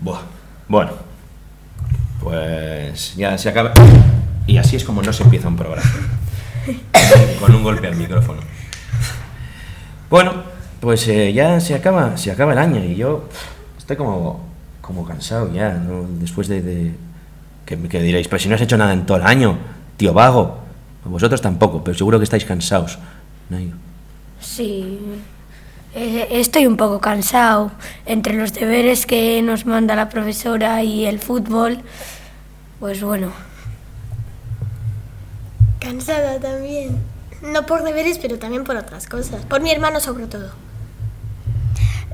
Buah. Bueno, pues ya se acaba. Y así es como no se empieza un programa. Con un golpe al micrófono. Bueno, pues eh, ya se acaba, se acaba el año y yo estoy como, como cansado ya, ¿no? Después de, de- que, que diréis, pero si no has hecho nada en todo el año, tío vago. Vosotros tampoco, pero seguro que estáis cansados. Nayo. Sí, eh, estoy un poco cansado. Entre los deberes que nos manda la profesora y el fútbol, pues bueno, Cansada también. No por deberes, pero también por otras cosas. Por mi hermano sobre todo.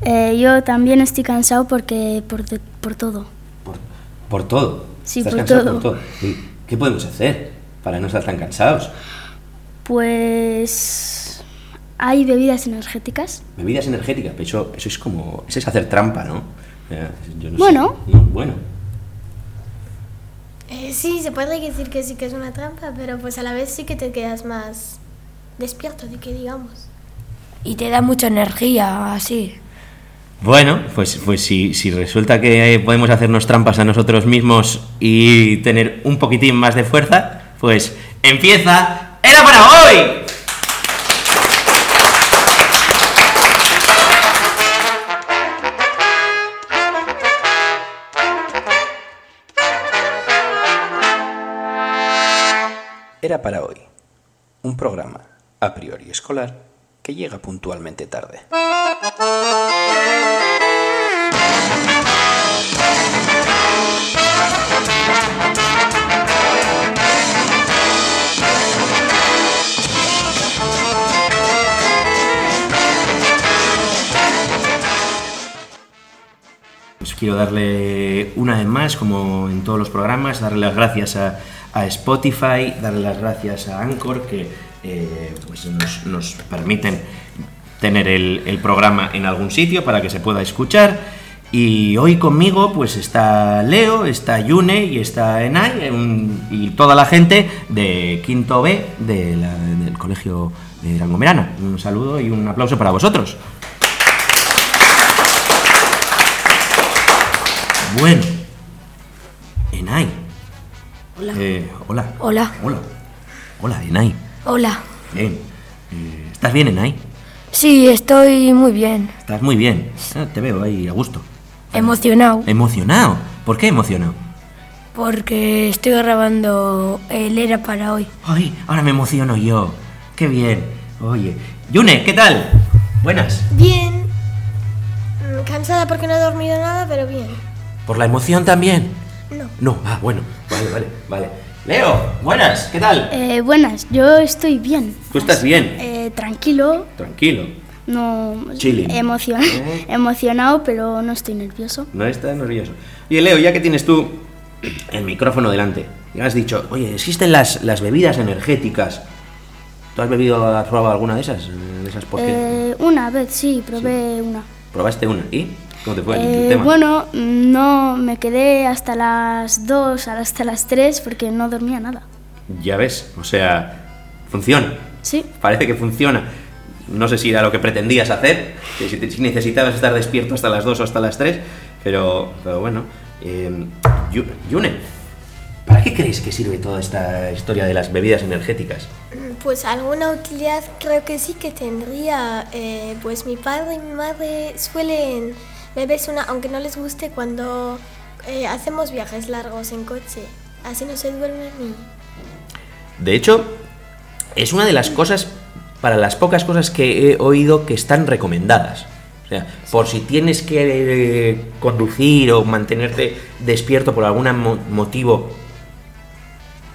Eh, yo también estoy cansado porque por, por todo. Por, por todo. Sí, ¿Estás por cansado todo. ¿Y ¿Qué podemos hacer para no estar tan cansados? Pues hay bebidas energéticas. Bebidas energéticas, pero eso, eso es como. Eso es hacer trampa, ¿no? Eh, yo no sé. Bueno. No, bueno. Eh, sí, se puede decir que sí que es una trampa, pero pues a la vez sí que te quedas más despierto de que digamos. y te da mucha energía así. Bueno, pues, pues si, si resulta que podemos hacernos trampas a nosotros mismos y tener un poquitín más de fuerza, pues empieza. ¡Era para hoy! Era para hoy. Un programa a priori escolar que llega puntualmente tarde. Pues quiero darle una vez más, como en todos los programas, darle las gracias a, a Spotify, darle las gracias a Anchor, que eh, pues nos, permiten tener el, programa en algún sitio para que se pueda escuchar. Y hoy conmigo pues está Leo, está Yune y está Enay un- y toda la gente de Quinto B del Colegio de Rangomerana. Un saludo y un aplauso para vosotros. Bueno, Enay. Hola. Eh, hola. Hola. Hola. Hola, Enay. Hola. Bien. Eh, ¿Estás bien, Enay? Sí, estoy muy bien. Estás muy bien. Ah, te veo ahí a gusto. Emocionado. Emocionado. ¿Por qué emocionado? Porque estoy grabando el Era para hoy. Ay, ahora me emociono yo. Qué bien. Oye. Yune, ¿qué tal? Buenas. Bien. Mm, Cansada porque no he dormido nada, pero bien. ¿Por la emoción también? No. No, ah, bueno. Vale, vale, vale. Leo, buenas, ¿qué tal? Eh, buenas, yo estoy bien. ¿Tú estás bien? Eh, tranquilo, Tranquilo. no Chilling. emocion- Eh. emocionado, pero no estoy nervioso. No estás nervioso. Oye, Leo, ya que tienes tú el micrófono delante, ya has dicho, oye, existen las, las bebidas energéticas. ¿Tú has bebido, has probado alguna de esas? De esas una vez sí, probé una. ¿Probaste una? ¿Y? ¿Cómo te fue el Eh, tema? bueno, no me quedé hasta las 2, hasta las 3 porque no dormía nada. Ya ves, o sea, funciona. Sí, Parece que funciona. No sé si era lo que pretendías hacer, que si, te- si necesitabas estar despierto hasta las 2 o hasta las 3, pero, pero bueno. Eh, Yu- Yune, ¿para qué creéis que sirve toda esta historia de las bebidas energéticas? Pues alguna utilidad creo que sí que tendría. Eh, pues mi padre y mi madre suelen una, aunque no les guste, cuando eh, hacemos viajes largos en coche. Así no se duermen y... De hecho, es una de las cosas, para las pocas cosas que he oído que están recomendadas. O sea, por si tienes que eh, conducir o mantenerte despierto por algún mo- motivo,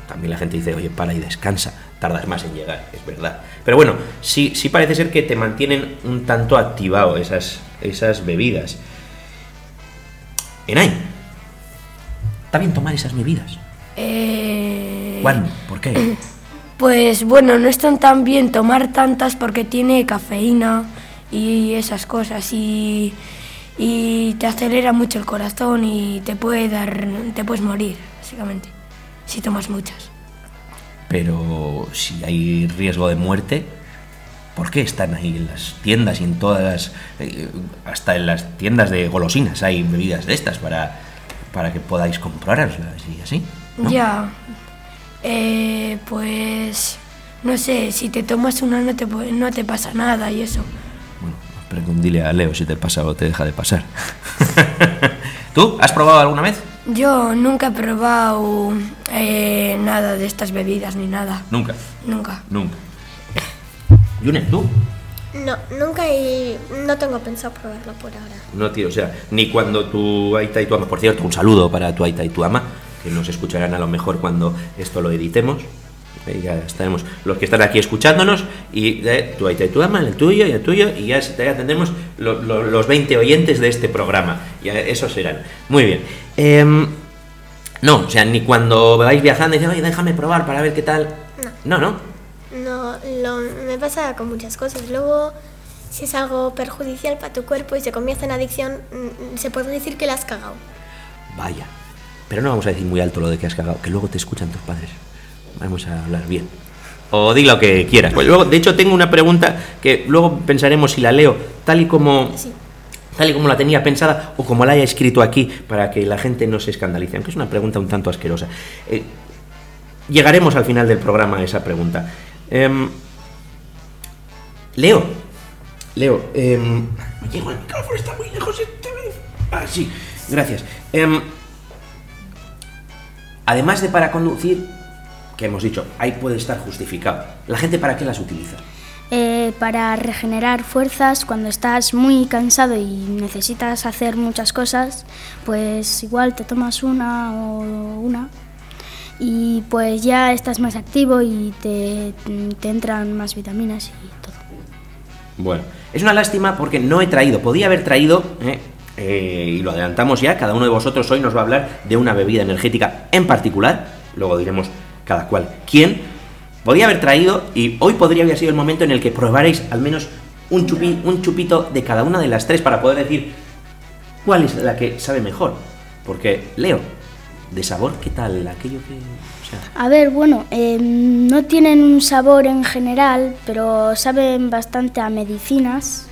también la gente dice, oye, para y descansa, tardas más en llegar, es verdad. Pero bueno, sí, sí parece ser que te mantienen un tanto activado esas, esas bebidas. Enay, ¿está bien tomar esas bebidas? Eh, ¿Cuándo? ¿Por qué? Pues bueno, no están tan bien tomar tantas porque tiene cafeína y esas cosas y, y te acelera mucho el corazón y te puede dar, te puedes morir, básicamente, si tomas muchas. Pero si hay riesgo de muerte, ¿Por qué están ahí en las tiendas y en todas las... eh, hasta en las tiendas de golosinas hay bebidas de estas para, para que podáis comprarlas y así? ¿no? Ya. Eh, pues. No sé, si te tomas una no te, no te pasa nada y eso. Bueno, dile a Leo si te pasa o te deja de pasar. ¿Tú has probado alguna vez? Yo nunca he probado eh, nada de estas bebidas ni nada. Nunca, Nunca. nunca. Yunen, ¿tú? No, nunca y no tengo pensado probarlo por ahora. No, tío, o sea, ni cuando tu Aita y tu ama, por cierto, un saludo para tu Aita y tu ama, que nos escucharán a lo mejor cuando esto lo editemos. Eh, ya estaremos los que están aquí escuchándonos y eh, tu Aita y tu ama, el tuyo y el tuyo, y ya, ya tendremos lo- lo- los 20 oyentes de este programa. Ya esos serán. Muy bien. Em, no, o sea, ni cuando vais viajando y dices, oye, déjame probar para ver qué tal. No, no. No, lo, me pasa con muchas cosas. Luego, si es algo perjudicial para tu cuerpo y se convierte en adicción, mm, se puede decir que la has cagado. Vaya. Pero no vamos a decir muy alto lo de que has cagado, que luego te escuchan tus padres. Vamos a hablar bien. O di lo que quieras. Pues luego, de hecho, tengo una pregunta que luego pensaremos si la leo tal y como Sí. tal y como la tenía pensada o como la haya escrito aquí para que la gente no se escandalice, aunque es una pregunta un tanto asquerosa. Eh, llegaremos al final del programa a esa pregunta. Em, Leo, Leo, em, me llego micrófono, está muy lejos esta vez. Ah, sí, gracias. Em, además de para conducir, que hemos dicho, ahí puede estar justificado. ¿La gente para qué las utiliza? Eh, para regenerar fuerzas cuando estás muy cansado y necesitas hacer muchas cosas, pues igual te tomas una o una y pues ya estás más activo y te, te entran más vitaminas y todo. Bueno, es una lástima porque no he traído, podía haber traído, eh, eh, y lo adelantamos ya, cada uno de vosotros hoy nos va a hablar de una bebida energética en particular, luego diremos cada cual quién, podía haber traído y hoy podría haber sido el momento en el que probarais al menos un, chupi- un chupito de cada una de las tres para poder decir cuál es la que sabe mejor. Porque, Leo, de sabor, ¿qué tal aquello que... o sea, A ver, bueno, eh, no tienen un sabor en general, pero saben bastante a medicinas,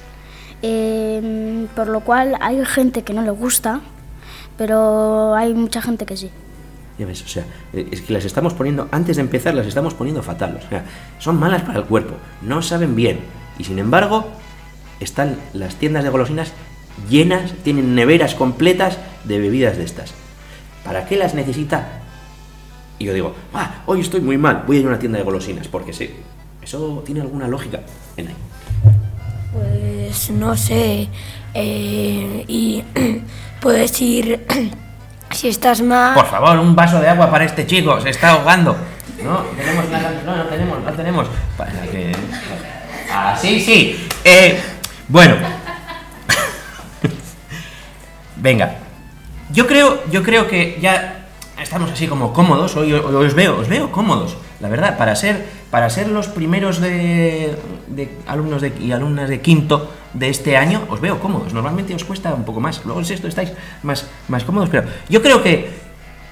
eh, por lo cual hay gente que no le gusta, pero hay mucha gente que sí. Ya ves, o sea, eh, es que las estamos poniendo, antes de empezar, las estamos poniendo fatal. O sea, son malas para el cuerpo, no saben bien. Y sin embargo, están las tiendas de golosinas llenas, tienen neveras completas de bebidas de estas. ¿Para qué las necesita? Y yo digo, ah, hoy estoy muy mal, voy a ir a una tienda de golosinas, porque sí, eso tiene alguna lógica en ahí. Pues no sé. eh, y puedes ir. si estás mal. Por favor, un vaso de agua para este chico, se está ahogando. No, tenemos nada, no, no tenemos, no tenemos. Para que. Ah, sí, sí. Eh, bueno. Venga. Yo creo, yo creo que ya estamos así como cómodos. Hoy, os veo, os veo cómodos. La verdad, para ser, para ser los primeros de, de alumnos de, y alumnas de quinto de este año, os veo cómodos. Normalmente os cuesta un poco más. Luego en sexto estáis más, más cómodos, pero yo creo que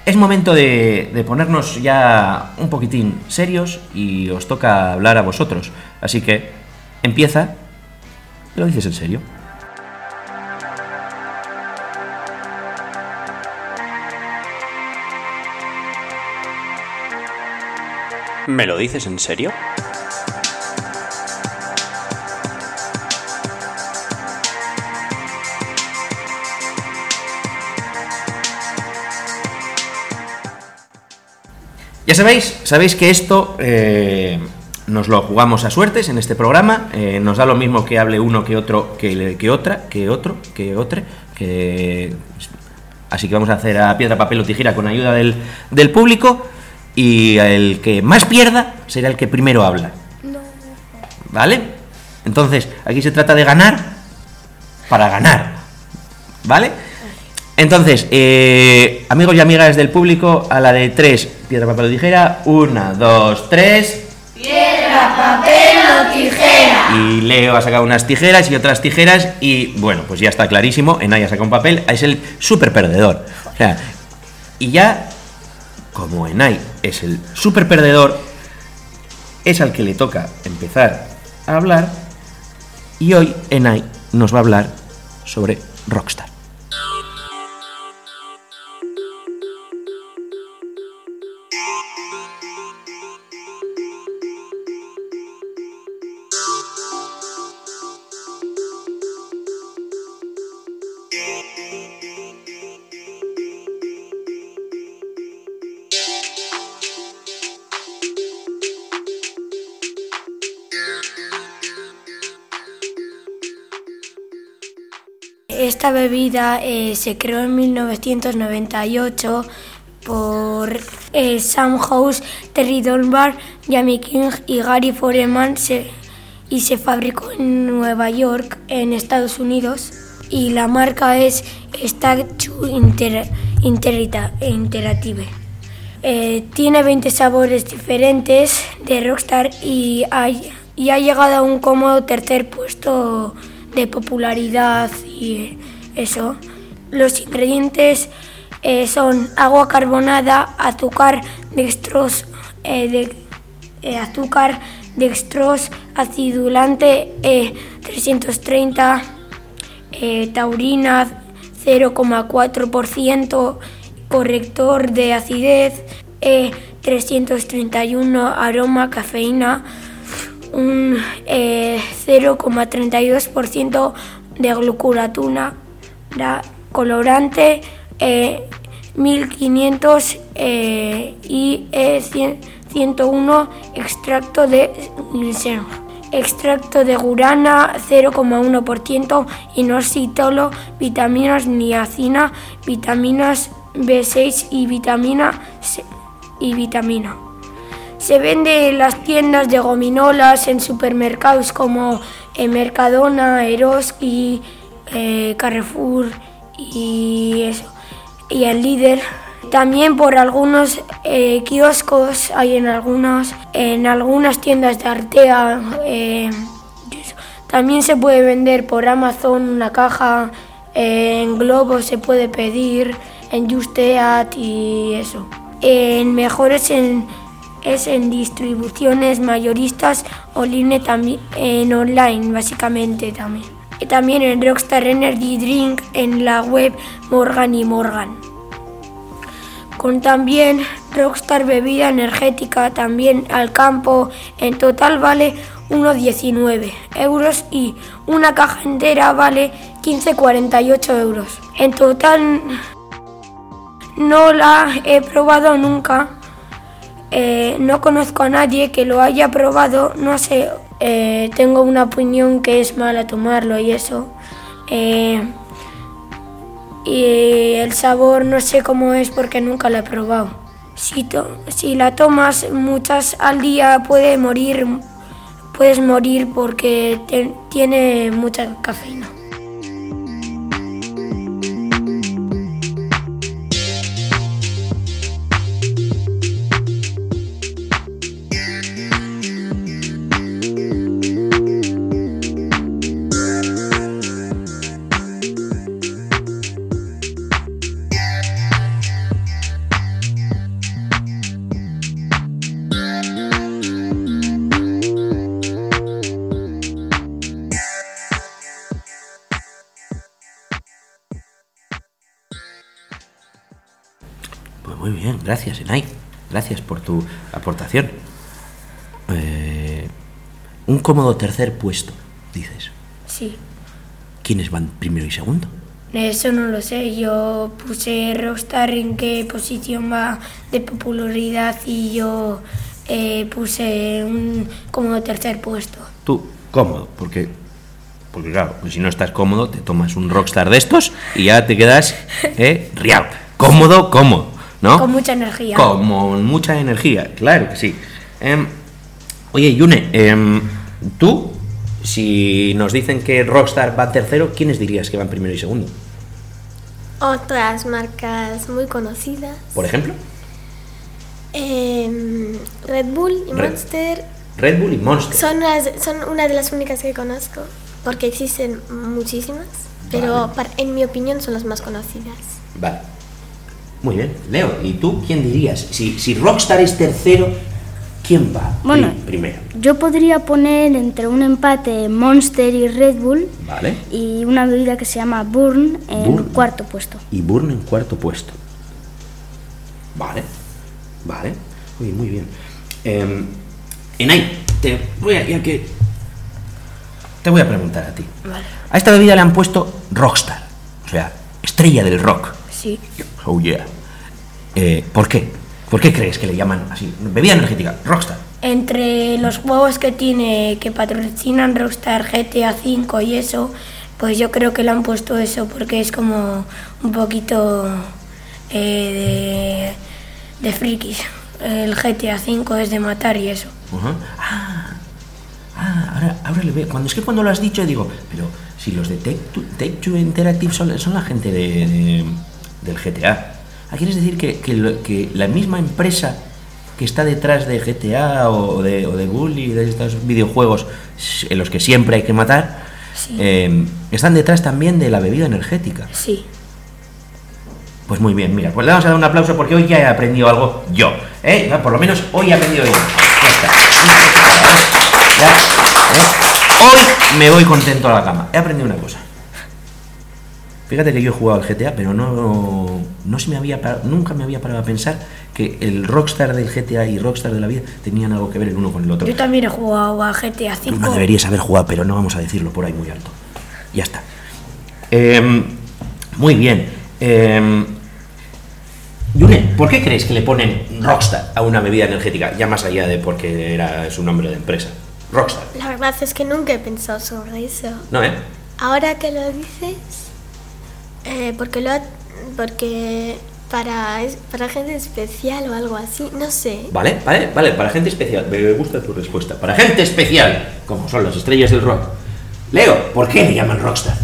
es momento de, de ponernos ya un poquitín serios y os toca hablar a vosotros. Así que empieza. ¿Lo dices en serio? ¿Me lo dices en serio? Ya sabéis, sabéis que esto eh, nos lo jugamos a suertes en este programa. eh, nos da lo mismo que hable uno que otro, que, otra, que otro, que otro, que así que vamos a hacer a piedra, papel o tijera con ayuda del público y el que más pierda será el que primero habla. ¿Vale? Entonces, aquí se trata de ganar para ganar. ¿Vale? Entonces, eh, amigos y amigas del público, a la de tres, piedra, papel o tijera. Una, dos, tres. Piedra, papel o tijera. Y Leo ha sacado unas tijeras y otras tijeras. Y bueno, pues ya está clarísimo. Enaya ha sacado un papel. Es el super perdedor. O sea, y ya, como Enay es el super perdedor, es al que le toca empezar a hablar y hoy Enai nos va a hablar sobre Rockstar. Esta bebida eh, se creó en 1998 por eh, Sam House, Terry Dunbar, Jamie King y Gary Foreman se- y se fabricó en Nueva York, en Estados Unidos. Y la marca es Statue Inter- Interita- Interactive. Eh, tiene 20 sabores diferentes de Rockstar y ha, y ha llegado a un cómodo tercer puesto de popularidad y eso. Los ingredientes eh, son agua carbonada, azúcar dextros, eh, de, eh, azúcar dextros, acidulante eh, 330, eh, taurina 0,4%, corrector de acidez eh, 331, aroma, cafeína, un eh, 0,32% de glucuratuna, colorante eh, 1500 eh, y eh, 100 101 extracto de. Extracto de gurana 0,1%, inositolo, vitaminas niacina, vitaminas B6 y vitamina y vitamina. Se vende en las tiendas de gominolas en supermercados como eh, Mercadona, Eroski, eh, Carrefour y eso, y el líder. También por algunos eh, kioscos hay en algunas, en algunas tiendas de Artea. eh. También se puede vender por Amazon una caja, en Globo se puede pedir, en Justeat y eso. En mejores en, es en distribuciones mayoristas o line también en online básicamente también. Y también en Rockstar Energy Drink en la web Morgan y Morgan. Con también Rockstar bebida energética también al campo. En total vale 1,19 euros y una caja entera vale 15,48 euros. En total no la he probado nunca. Eh, no conozco a nadie que lo haya probado. No sé, eh, tengo una opinión que es mala tomarlo y eso. Eh, y el sabor no sé cómo es porque nunca lo he probado. Si, to- si la tomas muchas al día puede morir, puedes morir porque tiene mucha cafeína. Muy bien, gracias, Enai. Gracias por tu aportación. Eh, un cómodo tercer puesto, dices. Sí. ¿Quiénes van primero y segundo? Eso no lo sé. Yo puse Rockstar en qué posición va de popularidad y yo eh, puse un como tercer puesto. Tú, cómodo, porque. Porque claro, pues si no estás cómodo, te tomas un rockstar de estos y ya te quedas eh, riado. Cómodo, cómodo, ¿no? Con mucha energía. Con mucha energía, claro que sí. Em, oye, Yune, em, tú, si nos dicen que Rockstar va tercero, ¿quiénes dirías que van primero y segundo? Otras marcas muy conocidas. Por ejemplo, Em, Red Bull y Red- Monster Red Bull y Monster. son, las- son una de las únicas que conozco, porque existen muchísimas, pero Vale. para- en mi opinión son las más conocidas. Vale. Muy bien. Leo, ¿y tú quién dirías? Si, si Rockstar es tercero, ¿Quién va Bueno. pri- primero? Yo podría poner entre un empate Monster y Red Bull Vale. y una bebida que se llama Burn en Burn. cuarto puesto. Y Burn en cuarto puesto. Vale. Vale. Muy, muy bien. Eh, Enay, te voy a, ya que te voy a preguntar a ti. Vale. A esta bebida le han puesto Rockstar, o sea, estrella del rock. Sí. Oh yeah. Eh, ¿Por qué? ¿Por qué crees que le llaman así? Bebida energética, Rockstar. Entre los juegos que tiene, que patrocinan Rockstar, GTA V y eso, pues yo creo que le han puesto eso porque es como un poquito eh, de, de frikis. El GTA V es de matar y eso. Ah, ah, ahora, ahora le veo. Cuando es que cuando lo has dicho digo, pero si los de Take Two, Take Two Interactive son, son la gente de, de- del GTA. Ah, ¿Quieres decir que, que que la misma empresa que está detrás de GTA o de, o de Bully, de estos videojuegos en los que siempre hay que matar, Sí. eh, están detrás también de la bebida energética? Sí. Pues muy bien, mira, pues le vamos a dar un aplauso porque hoy ya he aprendido algo yo, ¿eh? Por lo menos hoy he aprendido yo. Ya está. Ya, ¿eh? Hoy me voy contento a la cama. He aprendido una cosa. Fíjate que yo he jugado al GTA, pero no, no se me había par- nunca me había parado a pensar que el Rockstar del GTA y Rockstar de la vida tenían algo que ver el uno con el otro. Yo también he jugado a GTA Tú no V. deberías haber jugado, pero no vamos a decirlo por ahí muy alto. Ya está. Em, muy bien. Yune, ¿por qué crees que le ponen Rockstar a una bebida energética? Ya más allá de porque era su nombre de empresa. Rockstar. La verdad es que nunca he pensado sobre eso. ¿No, eh? Ahora que lo dices, eh, porque lo ha- porque para para gente especial o algo así, no sé. Vale, vale, vale. Para gente especial. Me gusta tu respuesta. Para gente especial, como son las estrellas del rock. Leo, ¿por qué le llaman Rockstar?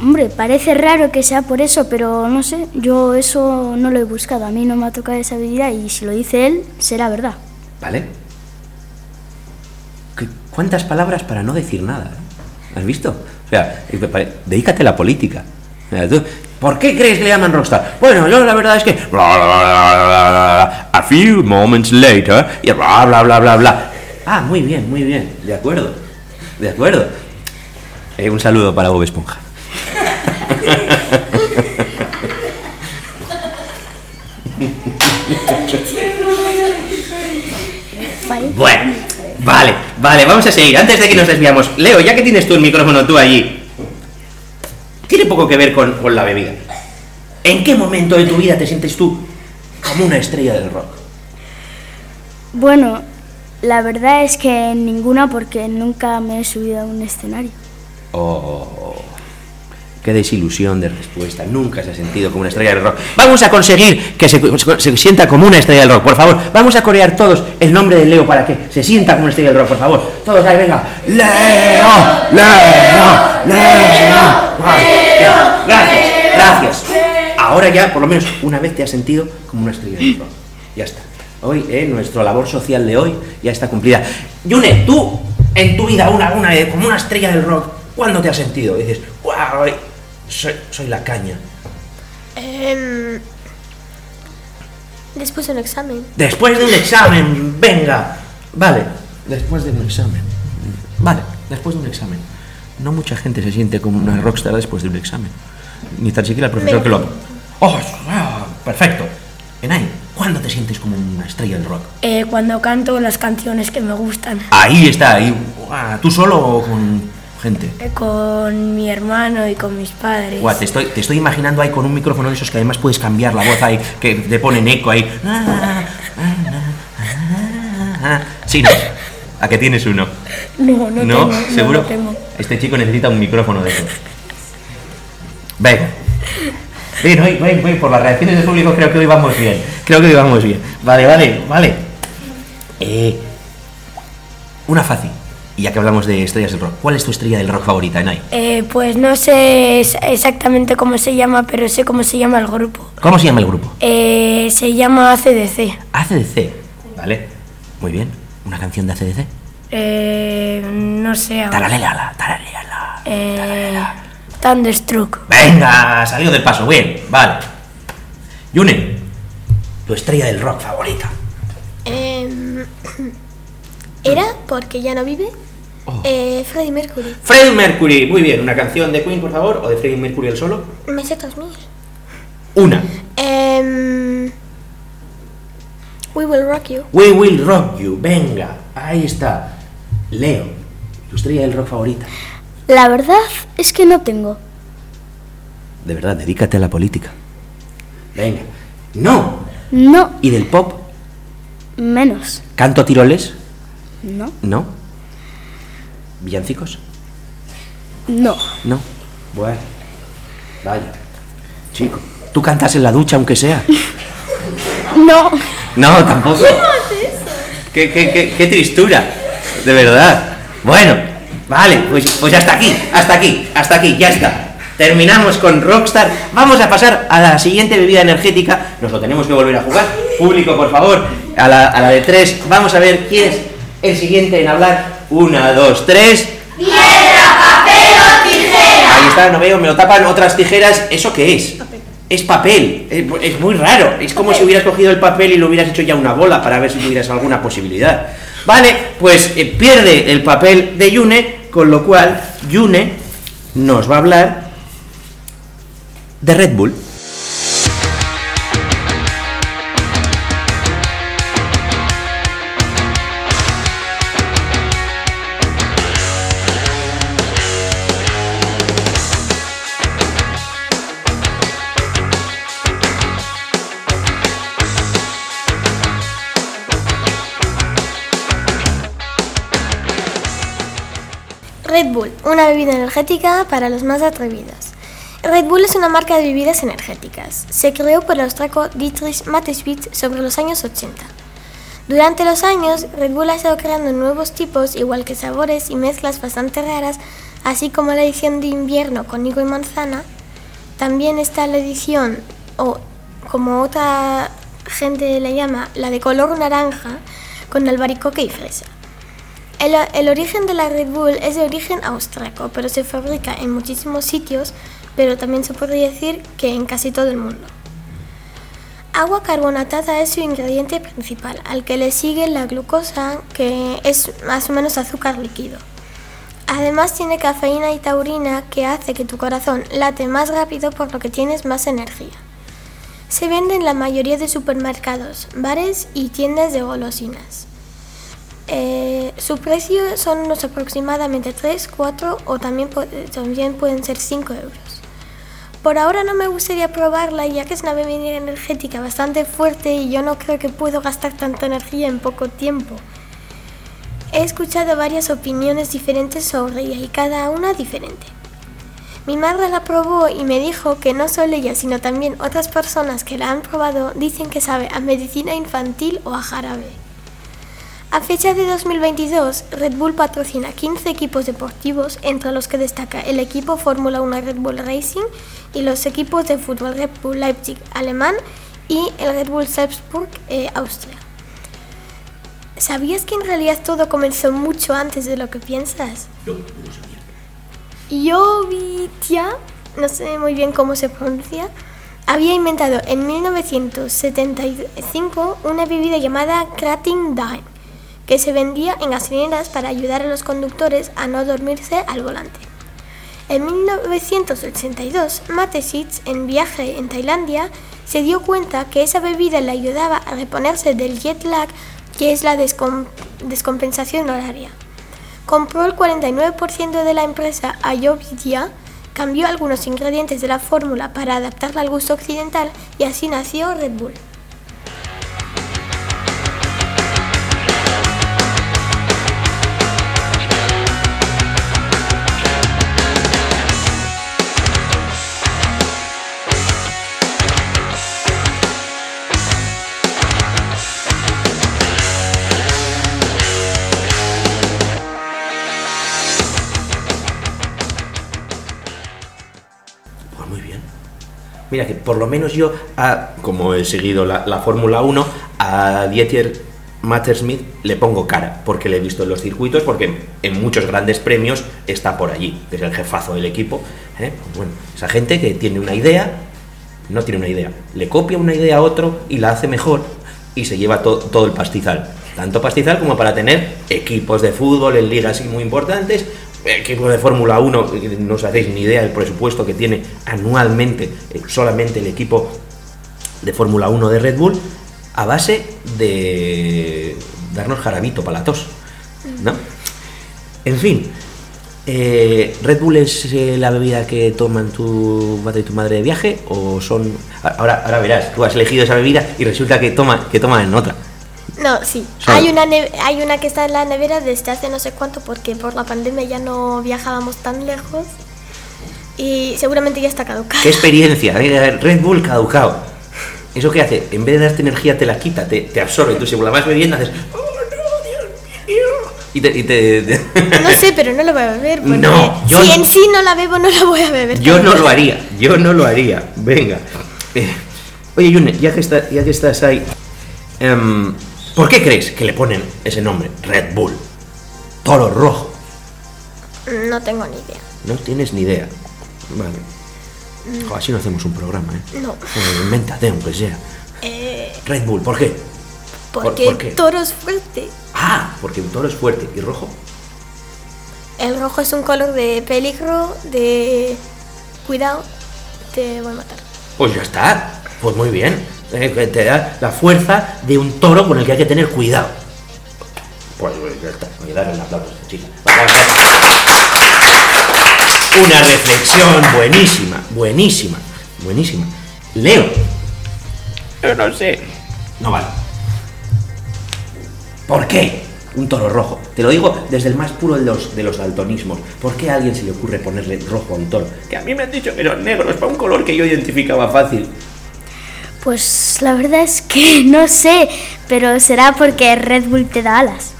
Hombre, parece raro que sea por eso, pero no sé, yo eso no lo he buscado, a mí no me ha tocado esa habilidad y si lo dice él, será verdad. ¿Vale? ¿Qué- ¿Cuántas palabras para no decir nada? ¿Has visto? O sea, eh, dedícate a la política. ¿Por qué crees que le llaman rockstar? Bueno, yo la verdad es que... A few moments later... Y bla, bla, bla, bla, bla. Ah, muy bien, muy bien. De acuerdo. De acuerdo. Eh, un saludo para Bob Esponja. Bueno, vale, vale, vamos a seguir. Antes de que nos desviamos, Leo, ya que tienes tú el micrófono tú allí, tiene poco que ver con, con la bebida. ¿En qué momento de tu vida te sientes tú como una estrella del rock? Bueno, la verdad es que ninguna porque nunca me he subido a un escenario. Oh, qué desilusión de respuesta. Nunca se ha sentido como una estrella del rock. Vamos a conseguir que se, se sienta como una estrella del rock, por favor. Vamos a corear todos el nombre de Leo para que se sienta como una estrella del rock, por favor. Todos ahí, venga. Leo, Leo, Leo. Gracias, gracias. Ahora ya, por lo menos una vez te has sentido como una estrella del rock. Ya está. Hoy, eh, nuestra labor social de hoy ya está cumplida. Yune, tú, en tu vida, una, una, eh, como una estrella del rock, ¿cuándo te has sentido? Y dices, wow, soy, soy la caña. Em, después de un examen. Después de un examen, venga. Vale, después de un examen. Vale, después de un examen. No mucha gente se siente como una rockstar después de un examen. Ni tan siquiera el profesor que lo... ¡Oh! ah, perfecto. Enay, ¿cuándo te sientes como una estrella del rock? Eh, cuando canto las canciones que me gustan. Ahí está, ahí. ¿Tú solo o con gente? Eh, Con mi hermano y con mis padres. Guau, te, estoy, te estoy imaginando ahí con un micrófono de esos que además puedes cambiar la voz ahí, que te ponen eco ahí. Sí, no. ¿A que tienes uno? No, no, ¿No? tengo, no, ¿Seguro? no tengo. Este chico necesita un micrófono de esos. Venga. Bien, hoy, hoy, hoy, por las reacciones del público creo que hoy vamos bien. Creo que hoy vamos bien. Vale, vale, vale. Eh, una fácil. Y ya que hablamos de estrellas del rock, ¿cuál es tu estrella del rock favorita, Enay? Eh, pues no sé exactamente cómo se llama, pero sé cómo se llama el grupo. ¿Cómo se llama el grupo? Eh, se llama ACDC. ACDC. Vale. Muy bien. ¿Una canción de ACDC? Eh, no sé. ahora. Taraléala, taraléala. Eh, Thunderstruck. Venga, salió del paso. Bien, vale. Yune, tu estrella del rock favorita. Em, Era porque ya no vive. Oh. Eh, Freddie Mercury. Freddie Mercury, muy bien, una canción de Queen, por favor, o de Freddie Mercury el solo. Me sé 2000. Una. Em, we Will Rock You. We Will Rock You, venga, ahí está. Leo, tu estrella del rock favorita. La verdad es que no tengo. De verdad, dedícate a la política. Venga. No. No, ¿Y del pop? menos. ¿Canto a tiroles? No, No. ¿Villancicos? no. No. Bueno. Vaya. Chico, ¿tú cantas en la ducha aunque sea? No. No, tampoco. ¿Qué, qué, qué, qué tristura, de verdad. Bueno, vale, pues, pues hasta aquí, hasta aquí, hasta aquí, ya está. Terminamos con Rockstar. Vamos a pasar a la siguiente bebida energética. Nos lo tenemos que volver a jugar. Público, por favor, a la, a la de tres. Vamos a ver quién es el siguiente en hablar. Una, dos, tres. Ahí está, no veo, me lo tapan otras tijeras. ¿Eso qué es? Es papel, es, es muy raro. Es como si hubieras cogido el papel y lo hubieras hecho ya una bola para ver si tuvieras alguna posibilidad. Vale, pues eh, pierde el papel de Yune, con lo cual Yune nos va a hablar de Red Bull. Una bebida energética para los más atrevidos. Red Bull es una marca de bebidas energéticas. Se creó por el austriaco Dietrich Mateschitz sobre los años 80. Durante los años, Red Bull ha estado creando nuevos tipos, igual que sabores y mezclas bastante raras, así como la edición de invierno con higo y manzana. También está la edición, o como otra gente le llama, la de color naranja, con albaricoque y fresa. El, origen de la Red Bull es de origen austriaco, pero se fabrica en muchísimos sitios, pero también se podría decir que en casi todo el mundo. Agua carbonatada es su ingrediente principal, al que le sigue la glucosa, que es más o menos azúcar líquido. Además tiene cafeína y taurina que hace que tu corazón late más rápido por lo que tienes más energía. Se vende en la mayoría de supermercados, bares y tiendas de golosinas. Eh, su precio son unos aproximadamente 3, 4 o también, también pueden ser 5 euros. Por ahora no me gustaría probarla ya que es una bebida energética bastante fuerte y yo no creo que puedo gastar tanta energía en poco tiempo. He escuchado varias opiniones diferentes sobre ella y cada una diferente. Mi madre la probó y me dijo que no solo ella, sino también otras personas que la han probado dicen que sabe a medicina infantil o a jarabe. A fecha de 2022, Red Bull patrocina 15 equipos deportivos, entre los que destaca el equipo Fórmula 1 Red Bull Racing y los equipos de fútbol Red Bull Leipzig alemán y el Red Bull Salzburg eh, Austria. ¿Sabías que en realidad todo comenzó mucho antes de lo que piensas? Jovitia, no sé muy bien cómo se pronuncia, había inventado en 1975 una bebida llamada Krating Dime, que se vendía en gasolineras para ayudar a los conductores a no dormirse al volante. En 1982, Matesitz, en viaje en Tailandia, se dio cuenta que esa bebida le ayudaba a reponerse del jet lag, que es la descom- descompensación horaria. Compró el 49% de la empresa Ayovidia, cambió algunos ingredientes de la fórmula para adaptarla al gusto occidental y así nació Red Bull. Mira que por lo menos yo, a- como he seguido la, la Fórmula 1, a Dieter Mattersmith le pongo cara, porque le he visto en los circuitos, porque en muchos grandes premios está por allí, que es el jefazo del equipo. ¿eh? Pues bueno, esa gente que tiene una idea, no tiene una idea, le copia una idea a otro y la hace mejor y se lleva to- todo el pastizal. tanto pastizal como para tener equipos de fútbol en ligas muy importantes, equipos de Fórmula 1, que no os hacéis ni idea del presupuesto que tiene anualmente eh, solamente el equipo de Fórmula 1 de Red Bull, a base de darnos jarabito para la tos, ¿no? En fin, eh, ¿Red Bull es eh, la bebida que toman tu padre y tu madre de viaje? ¿O son.? Ahora, ahora verás, tú has elegido esa bebida y resulta que, toma, que toman en otra. No, sí. Hay una, hay una que está en la nevera desde hace no sé cuánto porque por la pandemia ya no viajábamos tan lejos y seguramente ya está caducada. ¡Qué experiencia! Eh, Red Bull caducado. ¿Eso qué hace? En vez de darte energía, te la quita, te, te absorbe. Tú, según la vas bebiendo, haces. ¡Oh, no, Dios mío! Y te. y te- te- No sé, pero no lo voy a beber porque No, yo si no. en sí no la bebo no la voy a beber. Yo no lo haría, yo no lo haría. Venga. Eh, oye, Yune, ya que, está- ya que estás ahí, em, ¿por qué crees que le ponen ese nombre? Red Bull. Toro rojo. No tengo ni idea. No tienes ni idea. Vale. Jo, así no hacemos un programa, ¿eh? No. Eh, invéntate, aunque sea. Eh, Red Bull, ¿por qué? ¿Por- porque por qué? el toro es fuerte. Ah, porque un toro es fuerte. ¿Y rojo? El rojo es un color de peligro, de cuidado, te voy a matar. Pues ya está. Pues muy bien. Eh, que te da la fuerza de un toro con el que hay que tener cuidado. Pues pues, ya está. Voy a darle un aplauso a esta chica. Vamos. Una reflexión buenísima, buenísima, buenísima. Leo. Yo no sé. No vale. ¿Por qué un toro rojo? Te lo digo desde el más puro de los, de los daltonismos. ¿Por qué a alguien se le ocurre ponerle rojo a un toro? Que a mí me han dicho que eran negros, para un color que yo identificaba fácil. Pues la verdad es que no sé, pero será porque Red Bull te da alas.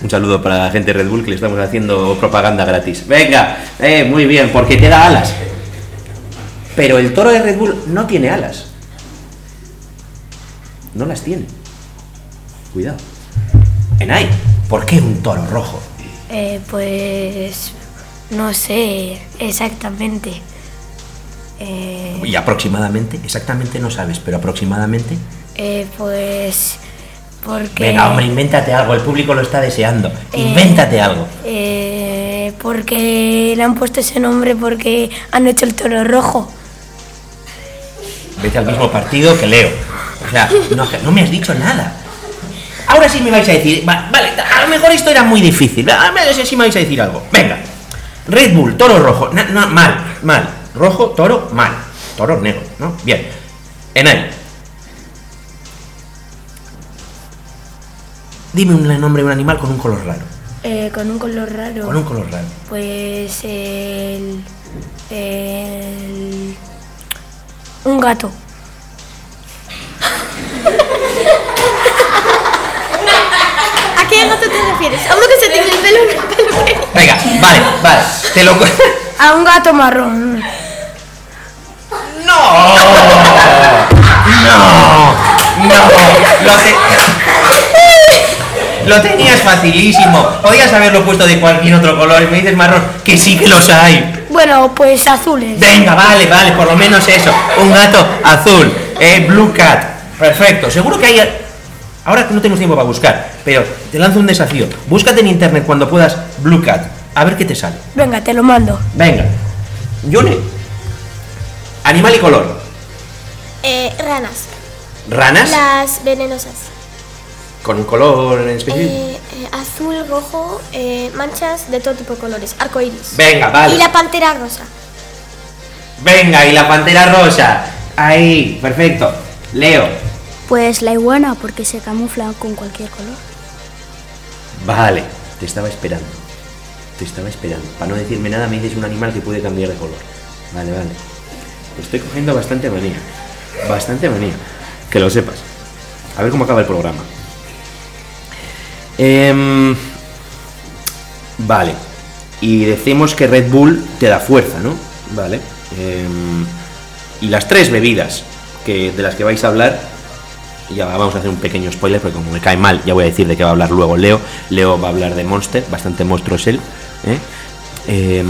Un saludo para la gente de Red Bull que le estamos haciendo propaganda gratis. Venga, eh, muy bien, porque te da alas. Pero el toro de Red Bull no tiene alas. No las tiene. Cuidado. Enay, ¿por qué un toro rojo? Eh, pues no sé exactamente. Eh, Y aproximadamente, exactamente no sabes, pero aproximadamente. eh, pues porque Venga, hombre, invéntate algo, el público lo está deseando. Eh, Invéntate algo. eh, porque le han puesto ese nombre porque han hecho el toro rojo. Vete al mismo partido que Leo. O sea, no, no me has dicho nada. Ahora sí me vais a decir. va- vale, a lo mejor esto era muy difícil. A ver si sí me vais a decir algo. Venga. Red Bull, toro rojo. No, mal, mal. Rojo, toro, mal. Toro negro, ¿no? Bien. Enay. Dime un nombre de un animal con un color raro. Eh, con un color raro. Con un color raro. Pues el, el- un gato. ¿A qué gato te refieres? ¿A uno que se tiene el pelo en una peluquería? Venga, vale, vale. Te lo. A un gato marrón. ¡No! ¡No! ¡No! Lo, te- Lo tenías facilísimo. Podías haberlo puesto de cualquier otro color y me dices marrón, que sí que los hay. Bueno, pues azules. Venga, vale, vale, por lo menos eso. Un gato azul, eh, Blue Cat. Perfecto. Seguro que hay. Ahora que no tenemos tiempo para buscar, pero te lanzo un desafío. Búscate en internet cuando puedas Blue Cat. A ver qué te sale. Venga, te lo mando. Venga. Yune. Animal y color. Eh, ranas. Ranas. Las venenosas. Con un color en específico. Eh, eh, azul, rojo, eh, manchas de todo tipo de colores. Arcoiris. Venga, vale. Y la pantera rosa. Venga, y la pantera rosa. Ahí, perfecto. Leo. Pues la iguana porque se camufla con cualquier color. Vale, te estaba esperando. Te estaba esperando. Para no decirme nada, me dices un animal que puede cambiar de color. Vale, vale. Estoy cogiendo bastante manía. Bastante manía. Que lo sepas. A ver cómo acaba el programa. Em, vale. Y decimos que Red Bull te da fuerza, ¿no? Vale. Em, y las tres bebidas que, de las que vais a hablar ya vamos a hacer un pequeño spoiler porque como me cae mal ya voy a decir de qué va a hablar luego Leo Leo va a hablar de Monster bastante monstruo es él ¿eh?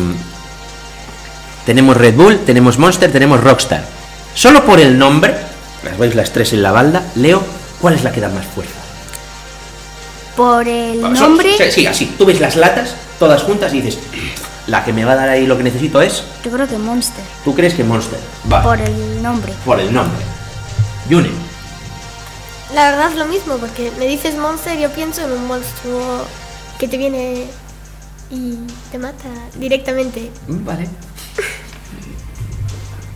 Em, tenemos Red Bull tenemos Monster tenemos Rockstar solo por el nombre las veis las tres en la balda Leo ¿cuál es la que da más fuerza? Por el nombre, sí, sí, así. Tú ves las latas todas juntas y dices, la que me va a dar ahí lo que necesito es. yo creo que Monster. ¿Tú crees que Monster? Va. Por el nombre. Por el nombre. Yune. La verdad es lo mismo, porque me dices monster, yo pienso en un monstruo que te viene y te mata directamente. Vale.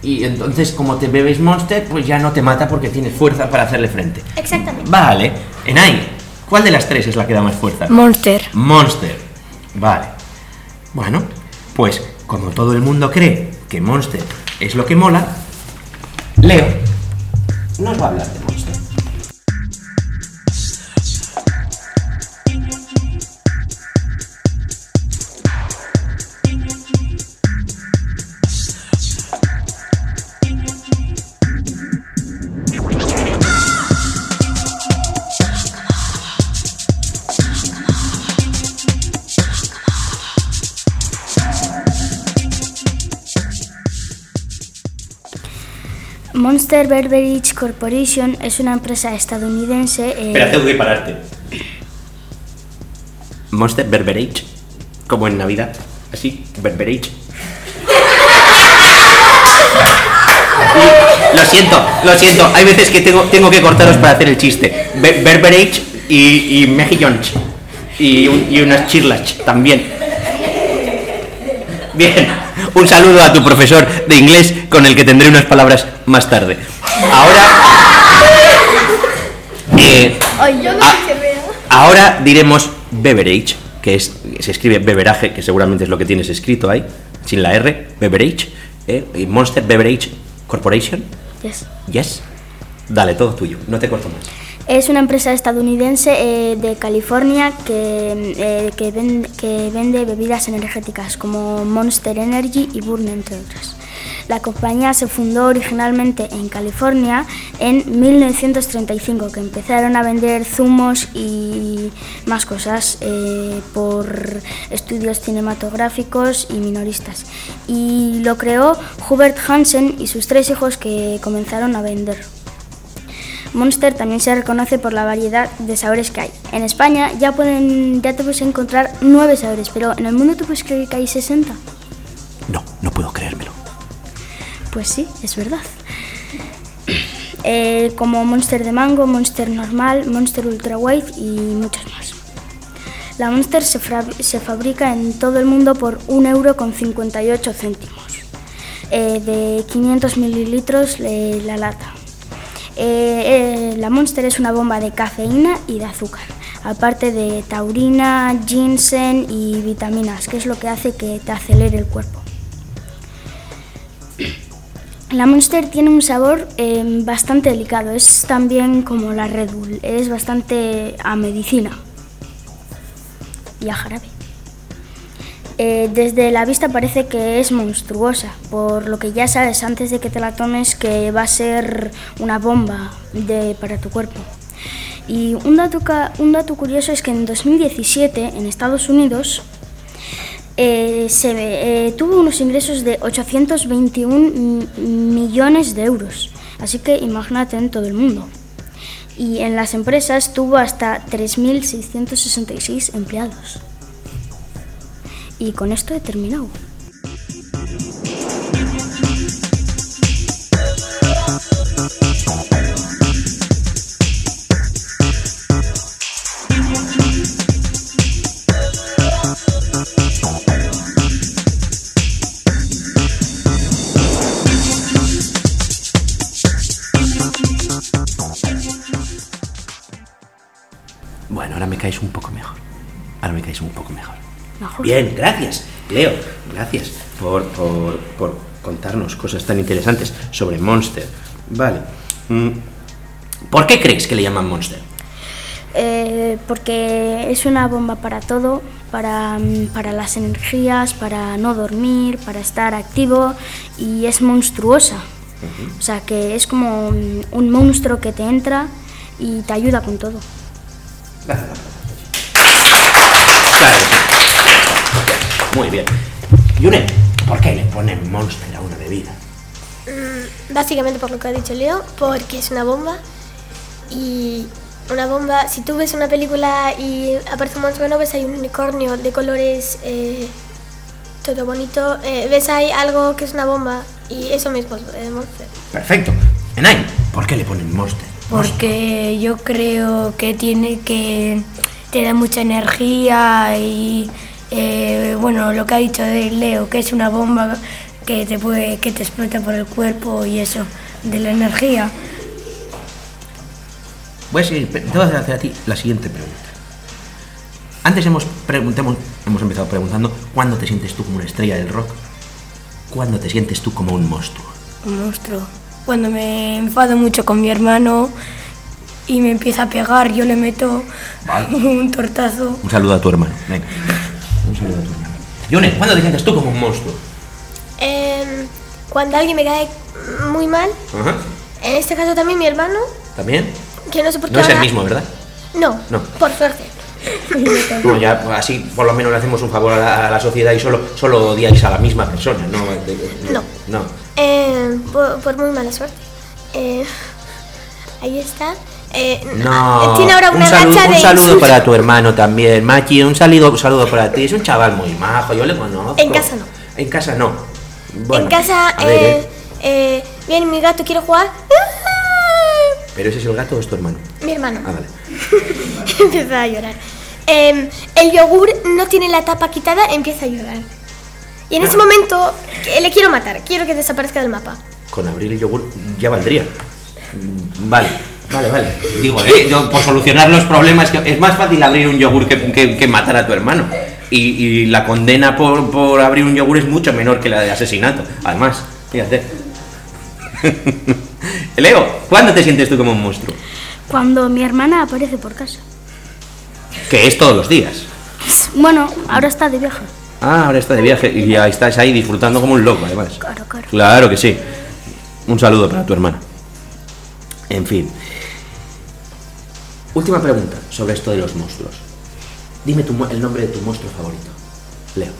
Y entonces, como te bebes Monster, pues ya no te mata porque tienes fuerza para hacerle frente. Exactamente. Vale. Enai, ¿cuál de las tres es la que da más fuerza? Monster. Monster. Vale. Bueno, pues como todo el mundo cree que Monster es lo que mola, Leo nos va a hablar de Monster. Monster Beverage Corporation es una empresa estadounidense. eh, Espera, tengo que pararte. Monster Berberage, como en Navidad. Así, Berberage. Lo siento, lo siento. Hay veces que tengo, tengo que cortaros para hacer el chiste. Be- Berberage y, y. Y, un- y unas chirlas también. Bien, un saludo a tu profesor de inglés con el que tendré unas palabras más tarde. Ahora... eh, a- ahora diremos beverage, que es se escribe beberaje, que seguramente es lo que tienes escrito ahí, sin la R, beverage, eh, y Monster Beverage Corporation. yes. Yes. Dale, todo tuyo, no te corto más. Es una empresa estadounidense eh, de California que, eh, que, ven- que vende bebidas energéticas como Monster Energy y Burn, entre otras. La compañía se fundó originalmente en California en 1935, que empezaron a vender zumos y más cosas eh, por estudios cinematográficos y minoristas. Y lo creó Hubert Hansen y sus tres hijos que comenzaron a vender. Monster también se reconoce por la variedad de sabores que hay. En España ya, pueden, ya te puedes encontrar nueve sabores, pero en el mundo tú puedes creer que hay 60. No, no puedo creérmelo. Pues sí, es verdad. Eh, como Monster de mango, Monster normal, Monster ultra white y muchos más. La Monster se, se fabrica en todo el mundo por 1,58 euro con 58 céntimos. Eh, de 500 mililitros la lata. Eh, eh, la Monster es una bomba de cafeína y de azúcar, aparte de taurina, ginseng y vitaminas, que es lo que hace que te acelere el cuerpo. La Monster tiene un sabor eh, bastante delicado, es también como la Red Bull, es bastante a medicina y a jarabe. Eh, desde la vista parece que es monstruosa, por lo que ya sabes antes de que te la tomes que va a ser una bomba para tu cuerpo. Y un dato curioso es que en 2017 en Estados Unidos eh, se eh, tuvo unos ingresos de 821 mi- millones de euros. Así que imagínate en todo el mundo. Y en las empresas tuvo hasta 3.666 empleados. Y con esto he terminado. Bien, gracias, Leo. Gracias por, por, por contarnos cosas tan interesantes sobre Monster. Vale. Mm, ¿Por qué crees que le llaman Monster? Eh, porque es una bomba para todo, para, mm, para las energías, para no dormir, para estar activo y es monstruosa. O sea que es como un, un monstruo que te entra y te ayuda con todo. Claro. Muy bien. Yune, ¿por qué le ponen Monster a una bebida? Básicamente por lo que ha dicho Leo, porque es una bomba y una bomba. Si tú ves una película y aparece un monstruo, no ves ahí un unicornio de colores, eh, todo bonito. eh, ves ahí algo que es una bomba y eso mismo es de monster. Perfecto. Enay, ¿por qué le ponen Monster? Porque yo creo que tiene que te da mucha energía y eh, bueno lo que ha dicho de Leo que es una bomba que te puede que te explota por el cuerpo y eso de la energía. Voy a seguir, te voy a hacer a ti la siguiente pregunta. Antes hemos, hemos empezado preguntando ¿cuándo te sientes tú como una estrella del rock? ¿Cuándo te sientes tú como un monstruo? Un monstruo. Cuando me enfado mucho con mi hermano y me empieza a pegar, yo le meto Vale. un tortazo. Un saludo a tu hermano. Venga. Un saludo a ¿cuándo te sientes tú como un monstruo? Em, cuando alguien me cae muy mal, Ajá. en este caso también mi hermano, ¿También? que no sé por qué No es el mismo, ¿verdad? No, No. por suerte. No, ya así por lo menos le hacemos un favor a la, a la sociedad y solo, solo odiáis a la misma persona, ¿no? No. No. Eh, por, por muy mala suerte. Eh, ahí está. Eh, No. Tiene ahora una un saludo, racha de un saludo insultos. para tu hermano también, Machi, un saludo, un saludo para ti. Es un chaval muy majo, yo le conozco. En casa no. En casa no. Bueno, en casa, ver, eh, ¿eh? eh, viene mi gato, quiere jugar. Pero ese es el gato o es tu hermano. Mi hermano Ah, vale. empieza a llorar. Eh, el yogur no tiene la tapa quitada, empieza a llorar. Y en ese momento eh, le quiero matar, quiero que desaparezca del mapa. Con abrir el yogur ya valdría. Vale, vale, vale. Digo, eh, yo, por solucionar los problemas, que es más fácil abrir un yogur que, que- que matar a tu hermano. Y, y la condena por, por abrir un yogur es mucho menor que la de asesinato. Además, fíjate. Leo, ¿cuándo te sientes tú como un monstruo? Cuando mi hermana aparece por casa. Que es todos los días. Bueno, ahora está de viaje. Ah, ahora está de viaje y ya estás ahí disfrutando como un loco, además. Claro, claro. Claro que sí. Un saludo para tu hermana. En fin. Última pregunta sobre esto de los monstruos. Dime tu el nombre de tu monstruo favorito. Leo.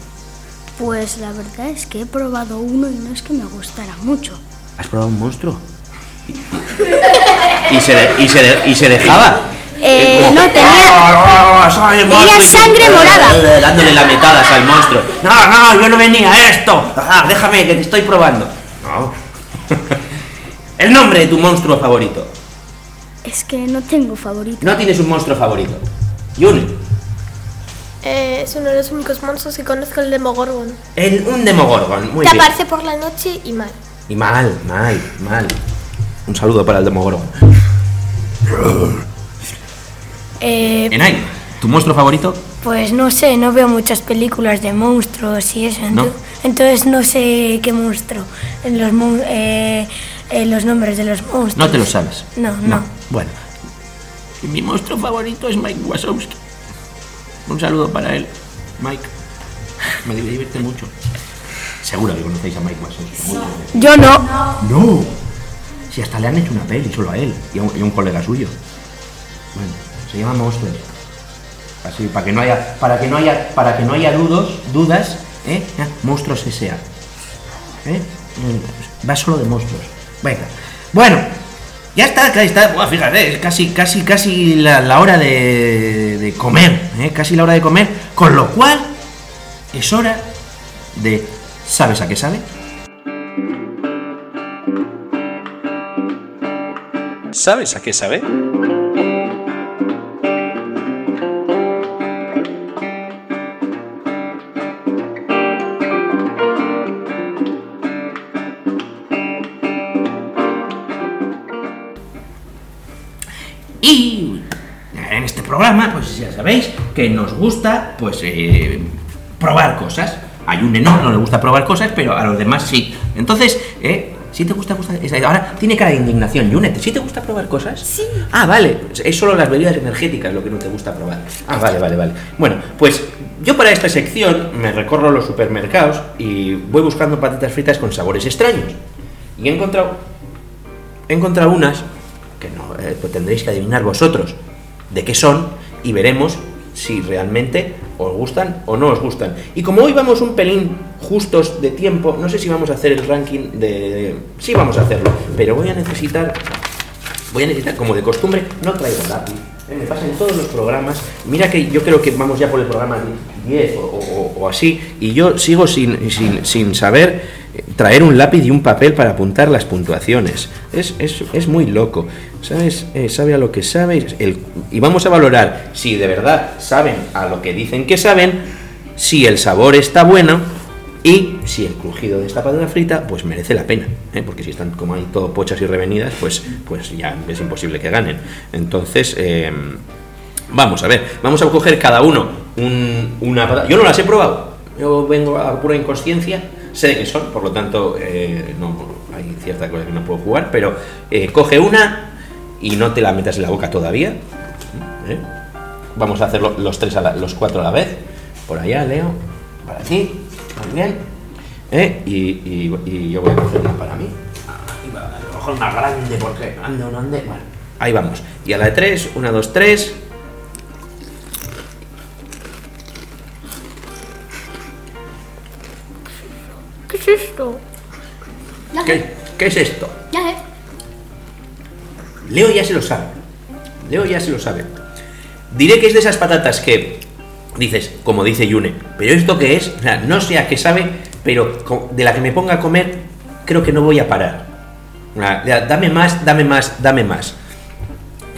Pues la verdad es que he probado uno y no es que me gustara mucho. ¿Has probado un monstruo? ¿Y se, de- y se, de- y se dejaba? Eh, como- no, tenía- ¡Ah, el tenía monstruo! sangre morada. Dándole la metadas al monstruo. No, no, yo no venía a esto. Ah, déjame que te estoy probando. No. el nombre de tu monstruo favorito. Es que no tengo favorito. No tienes un monstruo favorito. Yune. Eh, es uno de los únicos monstruos que conozco, el Demogorgon. El, un demogorgon. Muy Te bien. aparece por la noche y mal. Y mal, mal, mal. Un saludo para el demogorgon. Eh, Enay, ¿tu monstruo favorito? pues no sé, no veo muchas películas de monstruos y eso. ¿No? ento- Entonces no sé qué monstruo, en los, mon- eh, eh, los nombres de los monstruos. No te lo sabes. No, no. Bueno. Mi monstruo favorito es Mike Wazowski. Un saludo para él, Mike. Me divierte mucho. Seguro que conocéis a Mike Wazowski. Yo no. No. Si hasta le han hecho una peli solo a él y a un, y a un colega suyo. Bueno, se llama Monsters. Así para que no haya para que no haya para que no haya dudos, dudas, ¿eh? Ah, Monstruos S.A. ¿Eh? Va solo de monstruos. Venga. Bueno, ya está, ya está. Buah, fíjate, es casi casi casi la, hora de, de comer, ¿eh? Casi la hora de comer, con lo cual es hora de ¿sabes a qué sabe? ¿Sabes a qué sabe? Programa, pues ya sabéis que nos gusta, pues, eh, probar cosas. A Yune no, no le gusta probar cosas, pero a los demás sí. Entonces, ¿eh? ¿Sí te gusta, gusta? Ahora tiene cara de indignación, Yune. ¿Sí te gusta probar cosas? Sí. Ah, vale. Es solo las bebidas energéticas lo que no te gusta probar. Ah, vale, vale, vale. Bueno, pues yo para esta sección me recorro los supermercados y voy buscando patatas fritas con sabores extraños. Y he encontrado he encontrado unas que no, eh, pues tendréis que adivinar vosotros de qué son y veremos si realmente os gustan o no os gustan. Y como hoy vamos un pelín justos de tiempo, no sé si vamos a hacer el ranking de... Sí vamos a hacerlo, pero voy a necesitar... Voy a necesitar, como de costumbre, no traigo lápiz, Eh, Me pasa en todos los programas. Mira que yo creo que vamos ya por el programa 10 o, o- así, y yo sigo sin, sin, sin saber traer un lápiz y un papel para apuntar las puntuaciones. Es, es, es muy loco. ¿Sabes? Eh, sabe a lo que sabe. Y vamos a valorar si de verdad saben a lo que dicen que saben, si el sabor está bueno y si el crujido de esta patata frita pues merece la pena, ¿eh? porque si están como ahí todo pochas y revenidas, pues, pues ya es imposible que ganen. Entonces, eh, vamos a ver, vamos a coger cada uno un- una patata. Yo no las he probado, yo vengo a pura inconsciencia, sé de qué son, por lo tanto eh, no, hay cierta cosa que no puedo jugar, pero eh, coge una y no te la metas en la boca todavía. ¿eh? Vamos a hacerlo los tres a la- los cuatro a la vez. Por allá, Leo. Para bien. ¿Eh? Y, y- y yo voy a coger una para mí. A lo mejor una grande porque ande o no ande. Bueno, ahí vamos. Y a la de tres, una, dos, tres. Esto? Ya ¿Qué, qué es esto? Ya, ¿eh? Leo ya se lo sabe. Leo ya se lo sabe. Diré que es de esas patatas que dices, como dice Yune, pero ¿esto qué es? O sea, no sé a qué sabe, pero de la que me ponga a comer, creo que no voy a parar. O sea, ya, Dame más, dame más, dame más.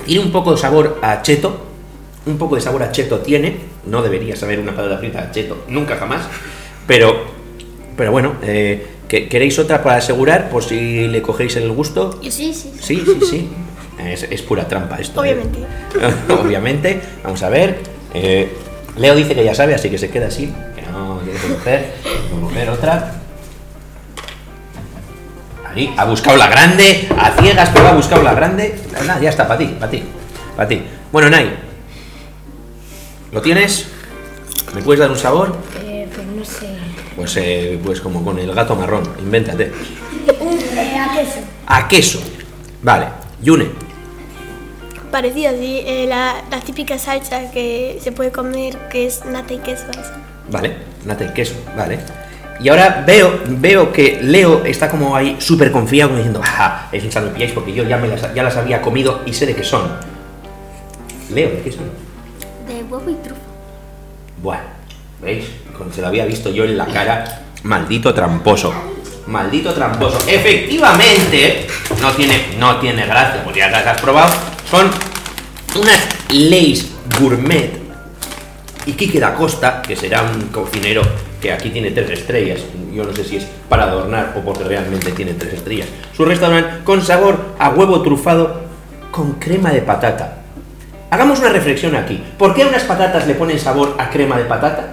Tiene un poco de sabor a cheto, un poco de sabor a cheto tiene, no debería saber una patata frita a cheto, nunca jamás, pero, pero bueno, eh, ¿que- ¿queréis otra para asegurar por si le cogéis el gusto? Yo sí, sí. Sí, sí, sí. Es, es pura trampa esto. ¿eh? Obviamente. Obviamente. Vamos a ver. Eh, Leo dice que ya sabe, así que se queda así. Que no tiene que coger. Coger otra. Ahí, ha buscado la grande. A ciegas, pero ha buscado la grande. Nada, ya está, para ti, para ti. Para ti. Bueno, Nai. ¿Lo tienes? ¿Me puedes dar un sabor? Eh, pues no sé. Pues, eh, pues como con el gato marrón. Invéntate. Eh, a queso. A queso. Vale. Yune. Parecido así, eh, la, la típica salsa que se puede comer, que es nata y queso. Vale, nata y queso, vale. Y ahora veo, veo que Leo está como ahí súper confiado, como diciendo, ¡ah! Es un saludilláis porque yo ya, me las, ya las había comido y sé de qué son. Leo, ¿de qué son? De huevo y trufa. Bueno, ¿veis? Se lo había visto yo en la cara, maldito tramposo. Maldito tramposo. Efectivamente, no tiene, no tiene gracia, porque ya las has probado. Son unas Lays Gourmet. Y Quique da Costa, que será un cocinero que aquí tiene tres estrellas, yo no sé si es para adornar o porque realmente tiene tres estrellas. Su restaurante con sabor a huevo trufado con crema de patata. Hagamos una reflexión aquí. ¿Por qué a unas patatas le ponen sabor a crema de patata?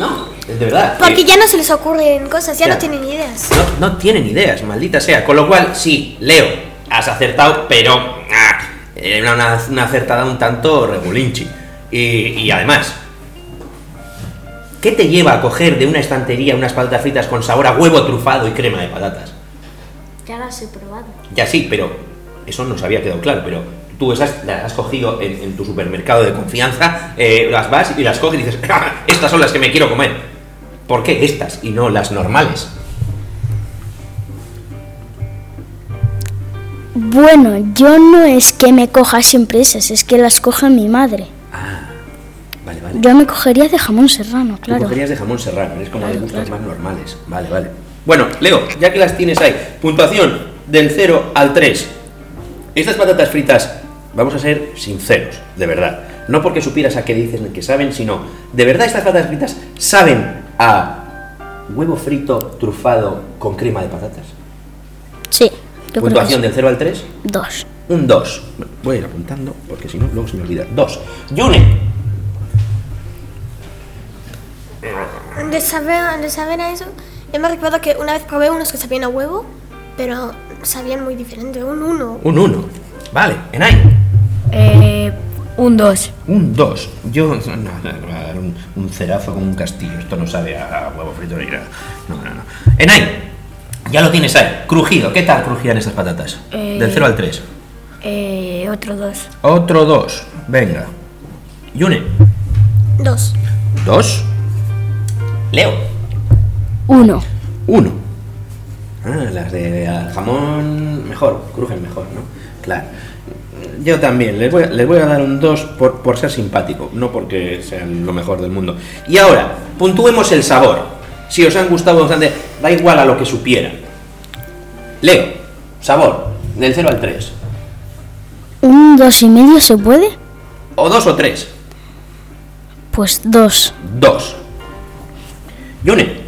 No, es de verdad. Porque Eh, ya no se les ocurren cosas, ya Ya. no tienen ideas. no, no tienen ideas, maldita sea. Con lo cual, sí, Leo, has acertado, pero ah, era una, una acertada un tanto regulinchi. Y, y además, ¿qué te lleva a coger de una estantería unas patatas fritas con sabor a huevo trufado y crema de patatas? Ya las he probado. Ya sí, pero eso nos había quedado claro, pero tú esas las has cogido en, en tu supermercado de confianza, eh, las vas y las coges y dices, "Ah, estas son las que me quiero comer. ¿Por qué estas y no las normales? Bueno, yo no es que me coja siempre esas, es que las coge mi madre. Vale, vale. Yo me cogería de jamón serrano, claro. cogerías de jamón serrano, es como de gustos claro. más normales. Vale, vale. Bueno, Leo, ya que las tienes ahí, puntuación del 0 al 3. Estas patatas fritas, vamos a ser sinceros, de verdad. No porque supieras a qué dicen que saben, sino, de verdad estas patatas fritas saben a huevo frito trufado con crema de patatas. Sí, yo creo que puntuación sí. del 0 al 3, Dos. un 2. Voy a ir apuntando porque si no, luego se me olvida. 2. Yune. De saber, de saber a eso, yo me recuerdo que una vez probé unos que sabían a huevo, pero sabían muy diferente. Un uno. Un 1. Vale, Enay. Eh, un 2. Un 2. Yo no, no, no, a dar un, un cerazo como un castillo. Esto no sabe a, a huevo frito ni nada. No, no, no. Enay, ya lo tienes ahí. Crujido. ¿Qué tal crujían estas patatas? Eh. Del 0 al 3. Eh, otro 2. Otro 2. Venga. Yune. Dos. 2. Leo. Uno. 1. Ah, las de jamón mejor, crujen mejor, ¿no? Claro. Yo también, les voy, a- les voy a dar un 2 por, por ser simpático, no porque sean lo mejor del mundo. Y ahora, puntuemos el sabor. Si os han gustado bastante, da igual a lo que supieran. Leo, sabor, del 0 al 3. ¿Un dos y medio se puede? O 2 o 3. Pues dos. 2. Yune,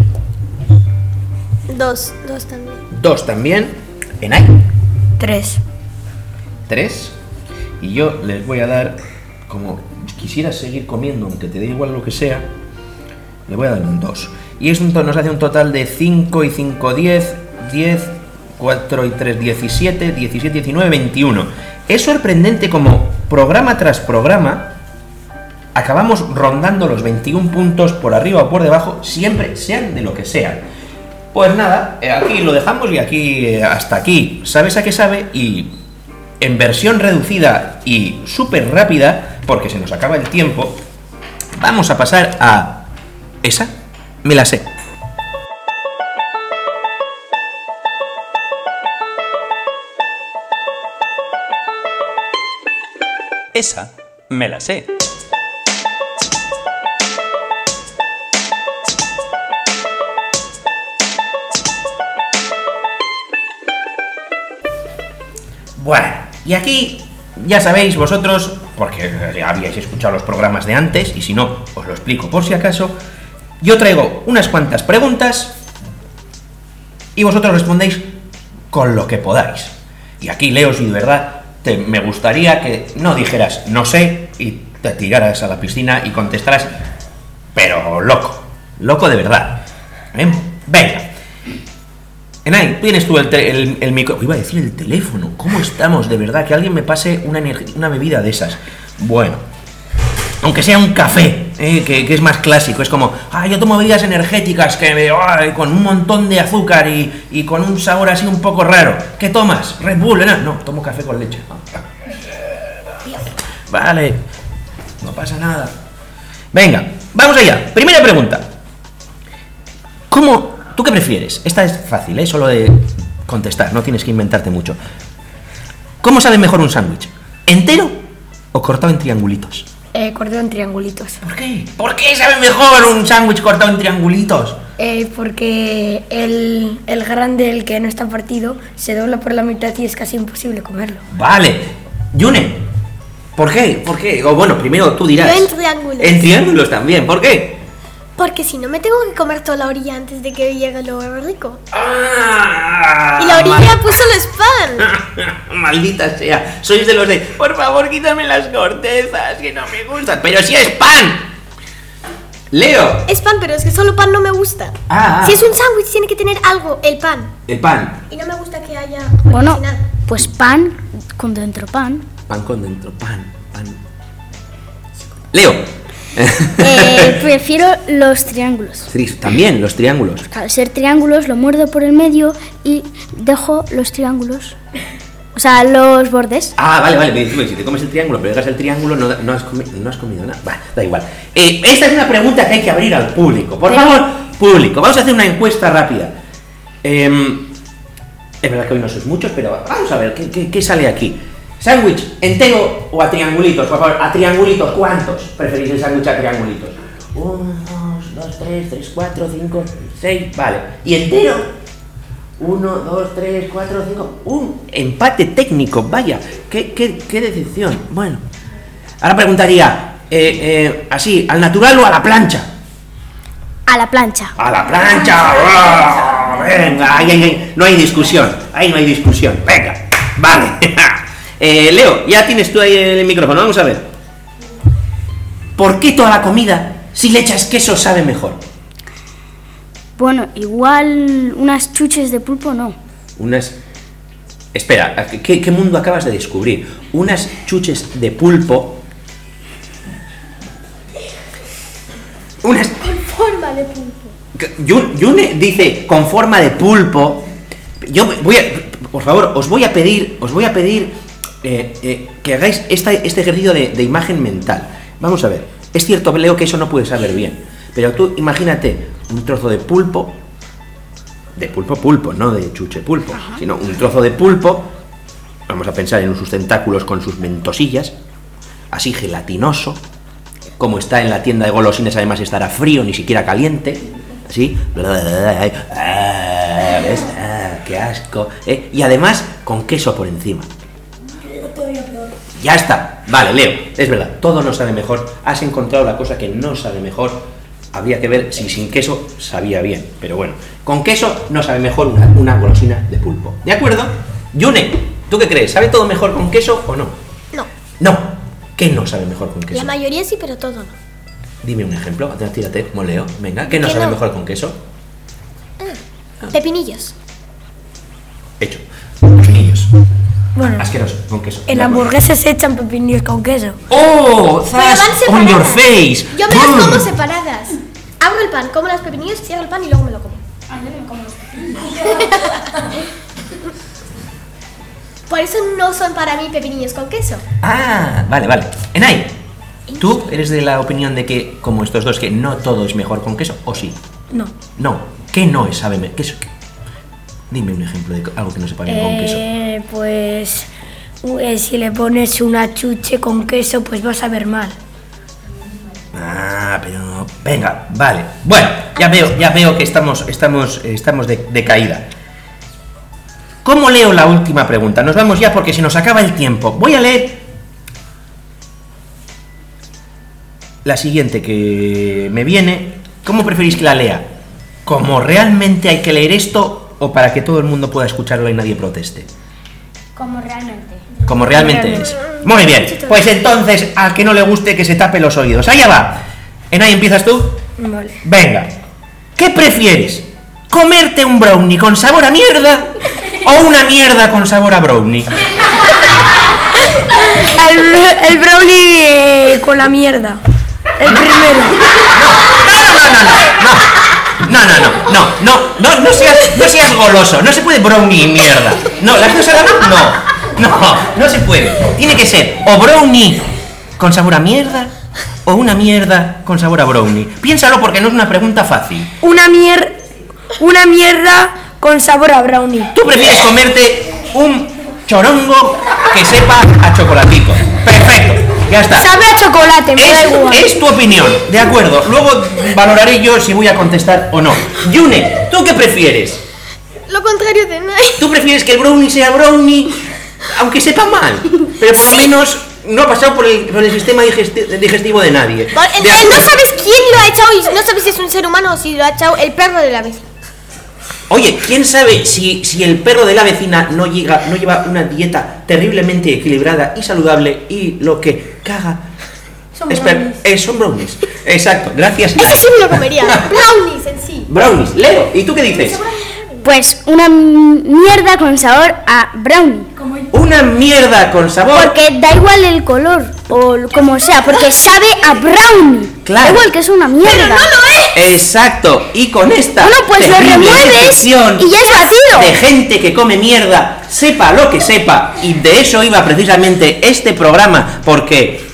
Dos, dos también. 2 también. Enay, Tres. 3. Y yo les voy a dar, como quisieras seguir comiendo, aunque te dé igual lo que sea, le voy a dar un 2. Y es un, to- nos hace un total de 5 y 5, 10, 10, 4 y 3, 17, 17, 19, 21. Es sorprendente como programa tras programa acabamos rondando los 21 puntos por arriba o por debajo, siempre sean de lo que sean. Pues nada, eh, aquí lo dejamos y aquí eh, hasta aquí. ¿Sabes a qué sabe? Y en versión reducida y súper rápida, porque se nos acaba el tiempo, vamos a pasar a esa. Me la sé. Esa me la sé. Bueno, y aquí ya sabéis vosotros, porque habíais escuchado los programas de antes, y si no, os lo explico por si acaso, yo traigo unas cuantas preguntas y vosotros respondéis con lo que podáis. Y aquí, Leo, si de verdad te, me gustaría que no dijeras no sé y te tiraras a la piscina y contestaras, pero loco, loco de verdad. ¿Eh? Venga. Enay, tienes tú el, te- el, micro... Iba a decir el teléfono. ¿Cómo estamos? De verdad, que alguien me pase una, una bebida de esas. Bueno. Aunque sea un café, ¿eh? que, es más clásico. Es como, ah, yo tomo bebidas energéticas que me- con un montón de azúcar y, y con un sabor así un poco raro. ¿Qué tomas? Red Bull, no, no, tomo café con leche. Vale, no pasa nada. Venga, vamos allá. Primera pregunta. ¿Cómo? ¿Tú qué prefieres? Esta es fácil, ¿eh? Solo de contestar, no tienes que inventarte mucho. ¿Cómo sabe mejor un sándwich? ¿Entero o cortado en triangulitos? Eh, cortado en triangulitos. ¿Por qué? ¿Por qué sabe mejor un sándwich cortado en triangulitos? Eh, porque el, el grande, el que no está partido, se dobla por la mitad y es casi imposible comerlo. Vale. Yune, ¿por qué? ¿Por qué? O bueno, primero tú dirás. Yo en triángulos. En triángulos también, ¿por qué? Porque si no me tengo que comer toda la orilla antes de que llegue lo rico. Ah, Y la orilla pues solo es pan. Maldita sea, sois de los de, por favor, quítame las cortezas, que no me gustan. Pero si es pan. Leo, Es pan, pero es que solo pan no me gusta. Ah, ah. Si es un sándwich tiene que tener algo, el pan. el pan. Y no me gusta que haya Bueno, original. pues pan con dentro pan. Pan con dentro, pan, pan. Leo. Eh, prefiero los triángulos. También los triángulos. Al ser triángulos lo muerdo por el medio y dejo los triángulos. O sea, los bordes. Ah, vale, vale. me dices, Si te comes el triángulo, pero dejas el triángulo, no, no has, comi- no has comido nada. Vale, da igual. Eh, esta es una pregunta que hay que abrir al público. Por favor, público. Vamos a hacer una encuesta rápida. Em, es verdad que hoy no sois muchos, pero vamos a ver, ¿qué, qué- qué sale aquí? ¿Sándwich entero o a triangulitos? Por favor, a triangulitos. ¿Cuántos preferís el sándwich a triangulitos? Uno, dos, dos, tres, tres, cuatro, cinco, seis. Vale. ¿Y entero? Uno, dos, tres, cuatro, cinco. Un empate técnico, vaya. Qué, qué, qué decepción. Bueno. Ahora preguntaría, eh, eh, así, ¿al natural o a la plancha? A la plancha. ¡A la plancha! ¡Ah! Venga, ahí, ahí, ahí. no hay discusión. Ahí no hay discusión. Venga, vale. Eh, Leo, ya tienes tú ahí el micrófono. Vamos a ver. ¿Por qué toda la comida, si le echas queso, sabe mejor? Bueno, igual unas chuches de pulpo no. Unas. Espera, ¿qué, qué mundo acabas de descubrir? Unas chuches de pulpo. Unas. Forma de pulpo. Yun- Yune dice con forma de pulpo. Yo voy a. Por favor, os voy a pedir. Os voy a pedir eh, eh, que hagáis esta- este ejercicio de, de imagen mental. Vamos a ver. Es cierto, Leo, que eso no puede saber bien. Pero tú imagínate un trozo de pulpo. De pulpo pulpo, no de chuche pulpo. Sino un trozo de pulpo. Vamos a pensar en sus tentáculos con sus mentosillas, así gelatinoso, como está en la tienda de golosinas, además estará frío, ni siquiera caliente, así, ¿ves? Ah, qué asco, ¿eh? y además con queso por encima. Ya está, vale, Leo, es verdad, todo no sabe mejor, has encontrado la cosa que no sabe mejor, habría que ver si sin queso sabía bien, pero bueno, con queso no sabe mejor una, una golosina de pulpo, ¿de acuerdo? Yune, ¿tú qué crees? ¿Sabe todo mejor con queso o no? No. No, ¿qué no sabe mejor con queso? La mayoría sí, pero todo no. Dime un ejemplo, tírate, como Leo, venga, ¿qué no ¿Qué sabe no? mejor con queso? Pepinillos. Hecho, Bueno, asqueroso, con queso. en hamburguesas se echan pepinillos con queso. ¡Oh! Pero ¡Zas! van ¡On your separadas. face! Yo me las como separadas. Abro el pan, como las pepinillos, cierro el pan y luego me lo como. Por eso no son para mí pepinillos con queso. Ah, vale, vale. Enai, ¿tú eres de la opinión de que, como estos dos, que no todo es mejor con queso? ¿O sí? No. No, ¿qué no es sabe me- queso? Dime un ejemplo de algo que no sepa bien con queso. Eh, pues eh, si le pones una chuche con queso, pues vas a ver mal. Ah, pero venga, vale. Bueno, ya veo, ya veo que estamos, estamos, eh, estamos de, de caída. ¿Cómo leo la última pregunta? Nos vamos ya porque se nos acaba el tiempo. Voy a leer la siguiente que me viene. ¿Cómo preferís que la lea? ¿Como realmente hay que leer esto o para que todo el mundo pueda escucharlo y nadie proteste? Como realmente. como realmente es. Muy bien, pues entonces al que no le guste que se tape los oídos. Allá va. Enay, ¿empiezas tú? Vale. Venga. ¿Qué prefieres? ¿Comerte un brownie con sabor a mierda o una mierda con sabor a brownie? El, el brownie eh, con la mierda. El primero. No, no, no, no, no, no, no seas, no seas goloso, no se puede brownie y mierda. No, las dos a la vez no, no, no se puede. Tiene que ser o brownie con sabor a mierda o una mierda con sabor a brownie. Piénsalo porque no es una pregunta fácil. Una mier una mierda con sabor a brownie. Tú prefieres comerte un chorongo que sepa a chocolatico. Perfecto, ya está. Sabe a chocolate, me da igual. Es, es tu opinión, de acuerdo. Luego valoraré yo si voy a contestar o no. Yune, ¿tú qué prefieres? Lo contrario de Nai. ¿Tú prefieres que el brownie sea brownie, aunque sepa mal? Pero por lo menos no ha pasado por el, por el sistema digesti- digestivo de nadie. De no sabes quién lo ha echado y no sabes si es un ser humano o si lo ha echado el perro de la vecina. Oye, ¿quién sabe si, si el perro de la vecina no, llega, no lleva una dieta terriblemente equilibrada y saludable y lo que caga... Son brownies. eh, son brownies. Exacto, gracias. Ese sí me lo comería. Brownies en sí. Brownies. Leo, ¿y tú qué dices? Pues una mierda con sabor a brownie. Una mierda con sabor. Porque da igual el color o como sea, porque sabe a brownie. Claro. Da igual que es una mierda. Exacto, y con esta Bueno, pues lo terrible remueves y ya es batido. de gente que come mierda, sepa lo que sepa, y de eso iba precisamente este programa, porque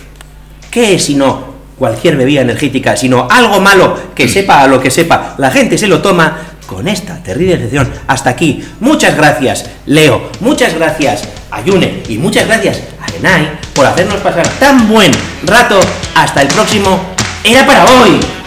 ¿qué es sino cualquier bebida energética, sino algo malo que sepa a lo que sepa, la gente se lo toma con esta terrible decepción. Hasta aquí, muchas gracias Leo, muchas gracias a Yune y muchas gracias a Enai por hacernos pasar tan buen rato. Hasta el próximo, era para hoy.